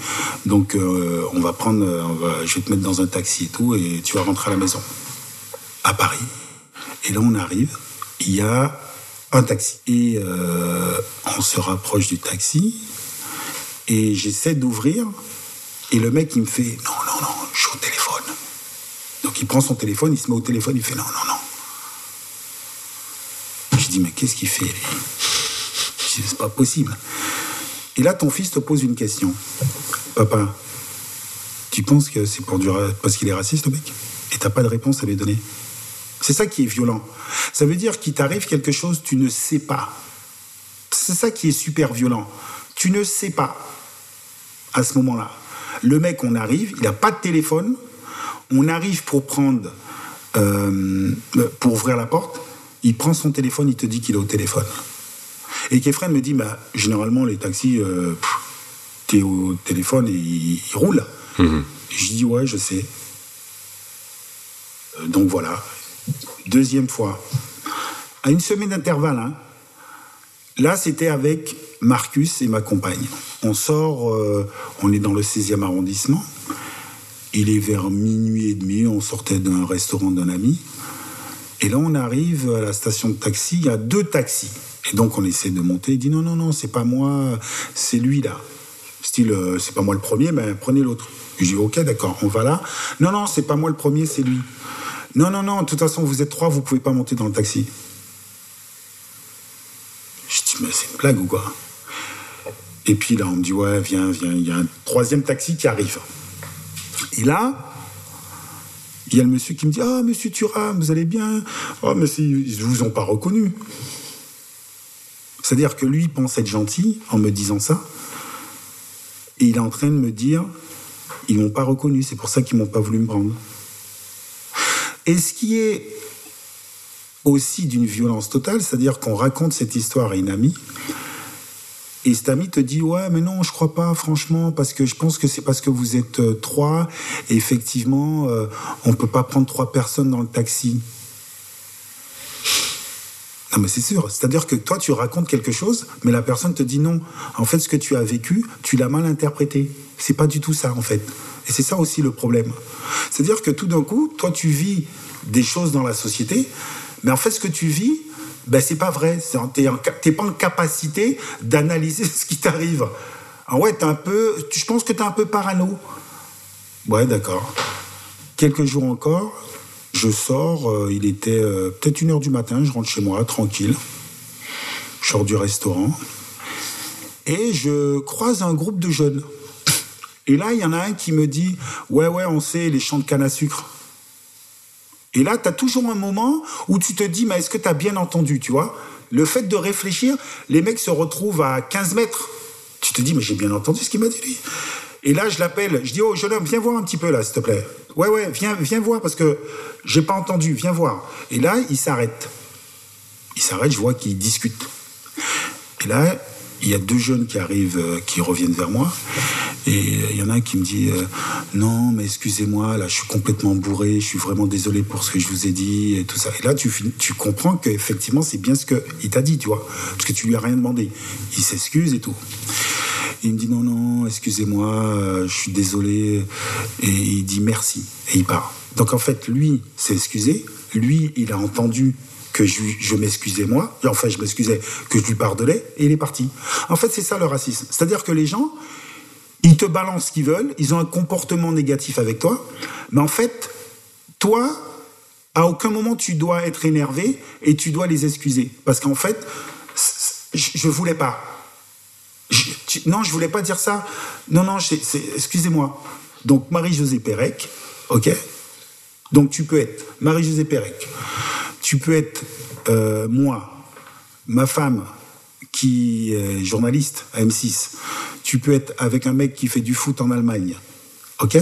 Donc, euh, on va prendre, je vais te mettre dans un taxi et tout, et tu vas rentrer à la maison. À Paris. Et là, on arrive. Il y a un taxi. Et euh, on se rapproche du taxi. Et j'essaie d'ouvrir. Et le mec, il me fait, non, non, non, je suis au téléphone. Donc, il prend son téléphone, il se met au téléphone, il fait, non, non, non. Je dis, mais qu'est-ce qu'il fait c'est pas possible. Et là, ton fils te pose une question. Papa, tu penses que c'est pour du parce qu'il est raciste, le mec? Et t'as pas de réponse à lui donner. C'est ça qui est violent. Ça veut dire qu'il t'arrive quelque chose, tu ne sais pas. C'est ça qui est super violent. Tu ne sais pas à ce moment-là. Le mec, on arrive, il n'a pas de téléphone. On arrive pour prendre, euh, pour ouvrir la porte il prend son téléphone, il te dit qu'il est au téléphone. Et Kefren me dit, bah, généralement, les taxis, euh, t'es au téléphone et ils, roulent. Mhm. Je dis, ouais, je sais. Euh, donc voilà. Deuxième fois. À une semaine d'intervalle, hein. là, c'était avec Marcus et ma compagne. On sort, euh, on est dans le 16e arrondissement. Il est vers minuit et demi, on sortait d'un restaurant d'un ami. Et là, on arrive à la station de taxi, il y a deux taxis. Et donc, on essaie de monter. Il dit non, non, non, c'est pas moi, c'est lui là. Style, euh, c'est pas moi le premier, mais prenez l'autre. Je dis ok, d'accord, on va là. Non, non, c'est pas moi le premier, c'est lui. Non, non, non, de toute façon, vous êtes trois, vous pouvez pas monter dans le taxi. Je dis, mais c'est une blague ou quoi? Et puis là, on me dit, ouais, viens, viens, il y a un troisième taxi qui arrive. Et là, il y a le monsieur qui me dit Ah, monsieur Thuram, vous allez bien? Ah, mais ils ne vous ont pas reconnu. C'est-à-dire que lui pense être gentil en me disant ça. Et il est en train de me dire Ils m'ont pas reconnu, c'est pour ça qu'ils m'ont pas voulu me prendre. Et ce qui est aussi d'une violence totale, c'est-à-dire qu'on raconte cette histoire à une amie, et cet ami te dit ouais mais non je crois pas franchement parce que je pense que c'est parce que vous êtes euh, trois et effectivement euh, on peut pas prendre trois personnes dans le taxi. Non mais c'est sûr, c'est-à-dire que toi tu racontes quelque chose, mais la personne te dit non. En fait, ce que tu as vécu, tu l'as mal interprété. C'est pas du tout ça en fait. Et c'est ça aussi le problème. C'est-à-dire que tout d'un coup, toi tu vis des choses dans la société, mais en fait ce que tu vis, ben c'est pas vrai. Tu n'es pas en capacité d'analyser ce qui t'arrive. Ah ouais, es un peu, je pense que tu es un peu parano. Ouais, d'accord. Quelques jours encore, je sors, euh, il était euh, peut-être une heure du matin, je rentre chez moi, tranquille. Je sors du restaurant. Et je croise un groupe de jeunes. Et là, il y en a un qui me dit Ouais, ouais, on sait, les champs de canne à sucre. Et là, tu as toujours un moment où tu te dis, mais est-ce que tu as bien entendu, tu vois? Le fait de réfléchir, les mecs se retrouvent à 15 mètres. Tu te dis, mais j'ai bien entendu ce qu'il m'a dit, lui. Et là, je l'appelle, je dis, oh, jeune homme, viens voir un petit peu là, s'il te plaît. Ouais, ouais, viens, viens voir parce que j'ai pas entendu, viens voir. Et là, il s'arrête. Il s'arrête, je vois qu'il discute. Et là, il y a deux jeunes qui arrivent, euh, qui reviennent vers moi. Et il y en a un qui me dit euh, Non, mais excusez-moi, là, je suis complètement bourré, je suis vraiment désolé pour ce que je vous ai dit, et tout ça. Et là, tu, tu comprends qu'effectivement, c'est bien ce qu'il t'a dit, tu vois, parce que tu lui as rien demandé. Il s'excuse et tout. il me dit Non, non, excusez-moi, euh, je suis désolé. Et il dit merci. Et il part. Donc en fait, lui s'est excusé. Lui, il a entendu que je, m'excusais moi, enfin je m'excusais, que je lui pardonnais, et il est parti. En fait, c'est ça le racisme. C'est-à-dire que les gens, Ils te balancent ce qu'ils veulent, ils ont un comportement négatif avec toi, mais en fait, toi, à aucun moment tu dois être énervé et tu dois les excuser. Parce qu'en fait, je ne voulais pas. non, je voulais pas dire ça. Non, non, excusez-moi. Donc, Marie-Josée Pérec, ok? Donc, tu peux être Marie-Josée Pérec. Tu peux être euh, moi, ma femme, qui est journaliste à M6. Tu peux être avec un mec qui fait du foot en Allemagne. Ok?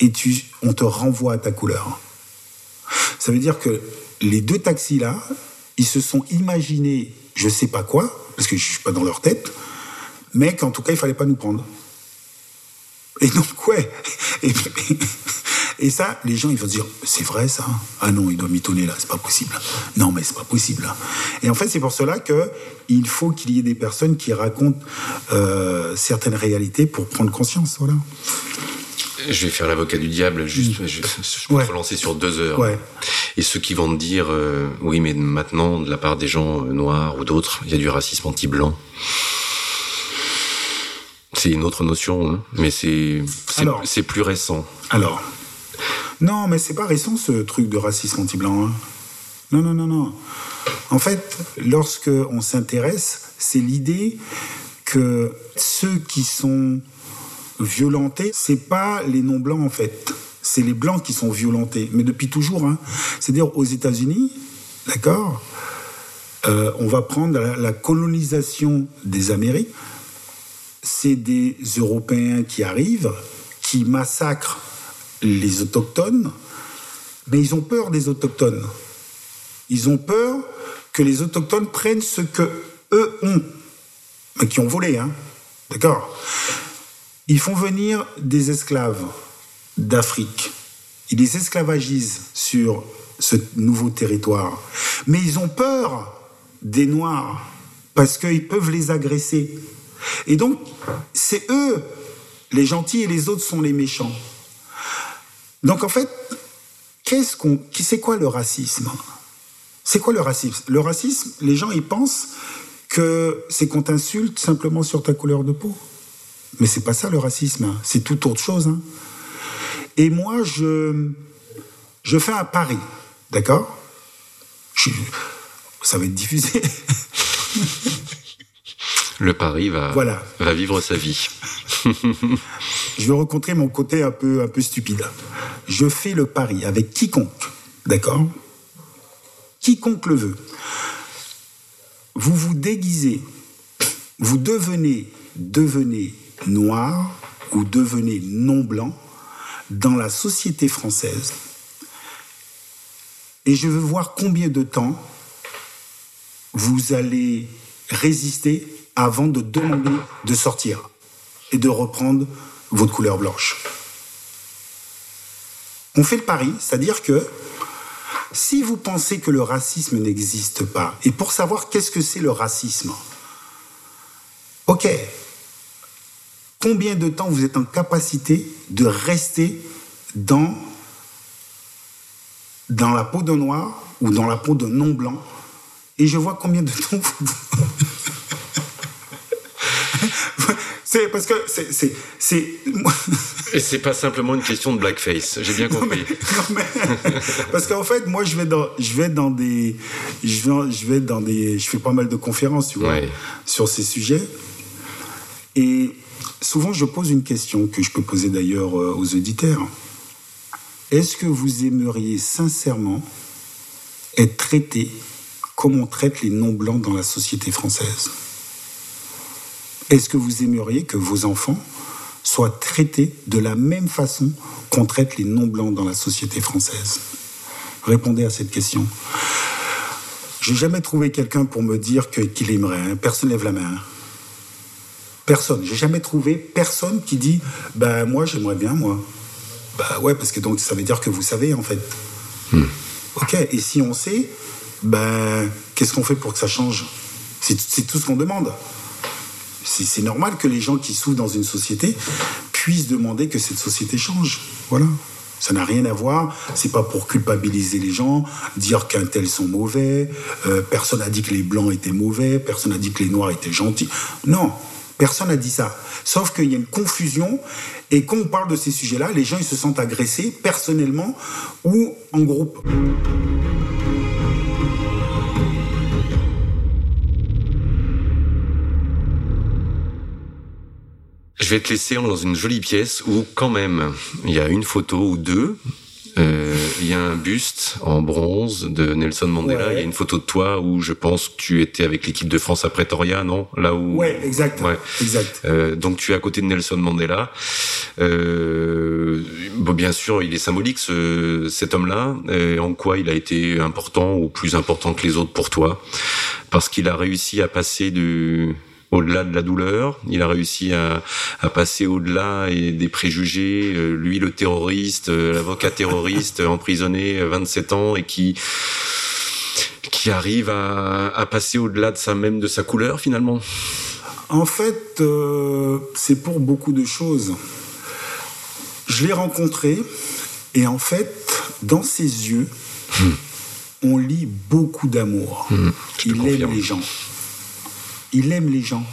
Et tu, on te renvoie à ta couleur. Ça veut dire que les deux taxis-là, ils se sont imaginés je sais pas quoi, parce que je suis pas dans leur tête, mais qu'en tout cas, il fallait pas nous prendre. Et donc, ouais. ça, les gens, ils vont se dire, c'est vrai ça Ah non, il doit mitonner là, c'est pas possible. Non, mais c'est pas possible. Et en fait, c'est pour cela que il faut qu'il y ait des personnes qui racontent euh, certaines réalités pour prendre conscience. Voilà. Je vais faire l'avocat du diable, juste, mm. je, je, peux te relancer sur deux heures. Et ceux qui vont te dire, euh, oui, mais maintenant, de la part des gens euh, noirs ou d'autres, il y a du racisme anti-blanc. C'est une autre notion, hein, mais c'est plus récent. Alors, non, mais c'est pas récent ce truc de racisme anti-blanc. Hein. Non, non, non, non. En fait, lorsque on s'intéresse, c'est l'idée que ceux qui sont violentés, c'est pas les non blancs en fait, c'est les blancs qui sont violentés, mais depuis toujours. Hein. C'est-à-dire aux États-Unis, d'accord, euh, on va prendre la, colonisation des Amériques. C'est des Européens qui arrivent, qui massacrent les autochtones, mais ils ont peur des autochtones. Ils ont peur que les autochtones prennent ce que eux ont, mais qui ont volé, hein. D'accord ils font venir des esclaves d'Afrique. Ils les esclavagisent sur ce nouveau territoire. Mais ils ont peur des Noirs parce qu'ils peuvent les agresser. Et donc, c'est eux, les gentils, et les autres sont les méchants. Donc, en fait, qu'est-ce qu'on, c'est quoi le racisme? C'est quoi le racisme? Le racisme, les gens, ils pensent que c'est qu'on t'insulte simplement sur ta couleur de peau. Mais c'est pas ça le racisme, c'est tout autre chose. Hein. Et moi, je, je fais un pari, d'accord? Ça va être diffusé. le pari va, voilà. va vivre sa vie. je vais rencontrer mon côté un peu, un peu stupide. Je fais le pari avec quiconque, d'accord? Quiconque le veut. Vous vous déguisez, vous devenez, devenez noir ou devenez non blanc dans la société française. Et je veux voir combien de temps vous allez résister avant de demander de sortir et de reprendre votre couleur blanche. On fait le pari, c'est-à-dire que si vous pensez que le racisme n'existe pas, et pour savoir qu'est-ce que c'est le racisme, ok, combien de temps vous êtes en capacité de rester dans, la peau de noir ou dans la peau de non blanc? Et je vois combien de temps vous... c'est parce que c'est c'est et c'est pas simplement une question de blackface j'ai bien compris. parce qu'en fait moi je vais dans je vais dans des je vais, je vais dans des je fais pas mal de conférences tu vois sur ces sujets. Et Souvent, je pose une question que je peux poser d'ailleurs euh, aux auditeurs. Est-ce que vous aimeriez sincèrement être traité comme on traite les non-blancs dans la société française? Est-ce que vous aimeriez que vos enfants soient traités de la même façon qu'on traite les non-blancs dans la société française? Répondez à cette question. J'ai jamais trouvé quelqu'un pour me dire qu'il aimerait. Hein. Personne lève la main. Personne. J'ai jamais trouvé personne qui dit ben moi j'aimerais bien moi. Bah ouais parce que donc ça veut dire que vous savez en fait. Hmm. Ok et si on sait ben qu'est-ce qu'on fait pour que ça change? C'est tout ce qu'on demande. C'est normal que les gens qui souffrent dans une société puissent demander que cette société change. Voilà. Ça n'a rien à voir. C'est pas pour culpabiliser les gens, dire qu'un tel sont mauvais. Euh, personne n'a dit que les blancs étaient mauvais. Personne n'a dit que les noirs étaient gentils. Non, Personne n'a dit ça. Sauf qu'il y a une confusion. Et quand on parle de ces sujets-là, les gens ils se sentent agressés personnellement ou en groupe. Je vais te laisser dans une jolie pièce où quand même il y a une photo ou deux euh, il y a un buste en bronze de Nelson Mandela. Il y a une photo de toi où je pense que tu étais avec l'équipe de France à Pretoria, non? Là où. Ouais, exact. Ouais. Exact. Euh, donc tu es à côté de Nelson Mandela. Euh, bon, bien sûr, il est symbolique ce, cet homme-là. en quoi il a été important ou plus important que les autres pour toi? Parce qu'il a réussi à passer du au-delà de la douleur. Il a réussi à, passer au-delà des préjugés. Euh, lui, le terroriste, euh, l'avocat terroriste, emprisonné 27 euh, ans et qui qui arrive à, passer au-delà de sa même de sa couleur finalement. En fait, c'est pour beaucoup de choses. Je l'ai rencontré et en fait, dans ses yeux, hmm. on lit beaucoup d'amour. Hmm. Il aime les gens il aime les gens.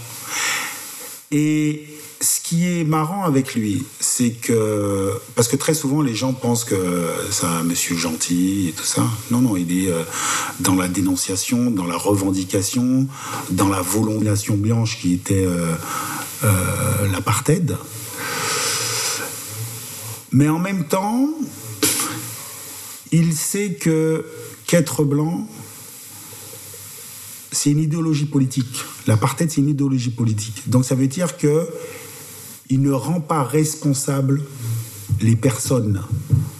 Et ce qui est marrant avec lui, c'est que parce que très souvent les gens pensent que c'est un monsieur gentil et tout ça. Non, non, il est euh, dans la dénonciation, dans la revendication, dans la volontation blanche qui était euh, euh, l'apartheid. Mais en même temps, il sait que qu'être blanc, c'est une idéologie politique. L'apartheid, c'est une idéologie politique. Donc ça veut dire que il ne rend pas responsable les personnes.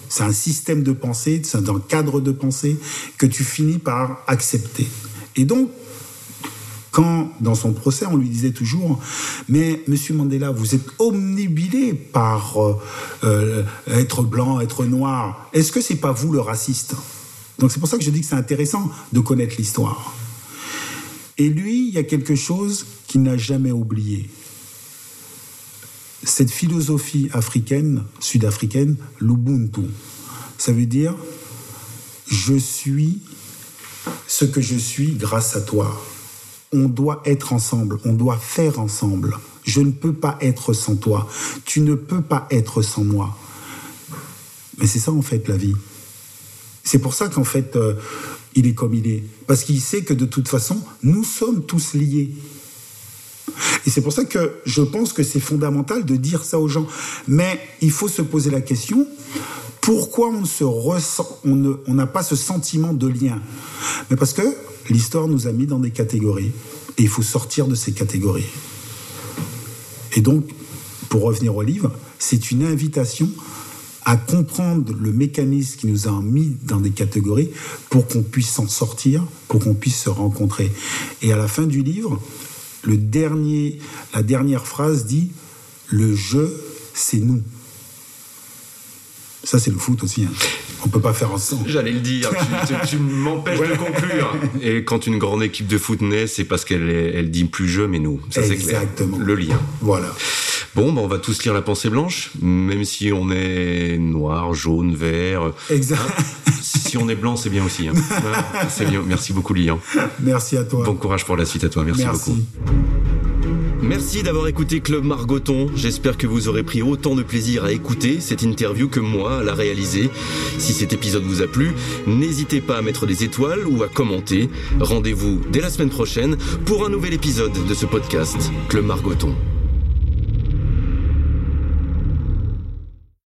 C'est un système de pensée, c'est un cadre de pensée que tu finis par accepter. Et donc, quand dans son procès on lui disait toujours mais monsieur Mandela vous êtes omnibilé par euh, euh, être blanc être noir est-ce que c'est pas vous le raciste? Donc c'est pour ça que je dis que c'est intéressant de connaître l'histoire et lui, il y a quelque chose qu'il n'a jamais oublié. Cette philosophie africaine, sud-africaine, l'Ubuntu. Ça veut dire, je suis ce que je suis grâce à toi. On doit être ensemble, on doit faire ensemble. Je ne peux pas être sans toi. Tu ne peux pas être sans moi. Mais c'est ça en fait la vie. C'est pour ça qu'en fait, euh, il est comme il est. Parce qu'il sait que de toute façon, nous sommes tous liés. Et c'est pour ça que je pense que c'est fondamental de dire ça aux gens. Mais il faut se poser la question, pourquoi on se on n'a pas ce sentiment de lien? Mais parce que l'histoire nous a mis dans des catégories. Et il faut sortir de ces catégories. Et donc, pour revenir au livre, c'est une invitation à comprendre le mécanisme qui nous a mis dans des catégories pour qu'on puisse s'en sortir, pour qu'on puisse se rencontrer. Et à la fin du livre, le dernier, la dernière phrase dit Le jeu, c'est nous. Ça, c'est le foot aussi. Hein. On peut pas faire ensemble. J'allais le dire. tu, m'empêches de conclure. Et quand une grande équipe de foot naît, c'est parce qu'elle elle dit plus jeu, mais nous. Ça, c'est clair. Le lien. Voilà. Bon, ben on va tous lire La Pensée Blanche, même si on est noir, jaune, vert. Exact. Hein. si on est blanc, c'est bien aussi. Hein. c'est bien. Merci beaucoup, Lian. Merci à toi. Bon courage pour la suite à toi. Merci, Merci. beaucoup. Merci d'avoir écouté Club Margoton. J'espère que vous aurez pris autant de plaisir à écouter cette interview que moi à la réaliser. Si cet épisode vous a plu, n'hésitez pas à mettre des étoiles ou à commenter. Rendez-vous dès la semaine prochaine pour un nouvel épisode de ce podcast Club Margoton.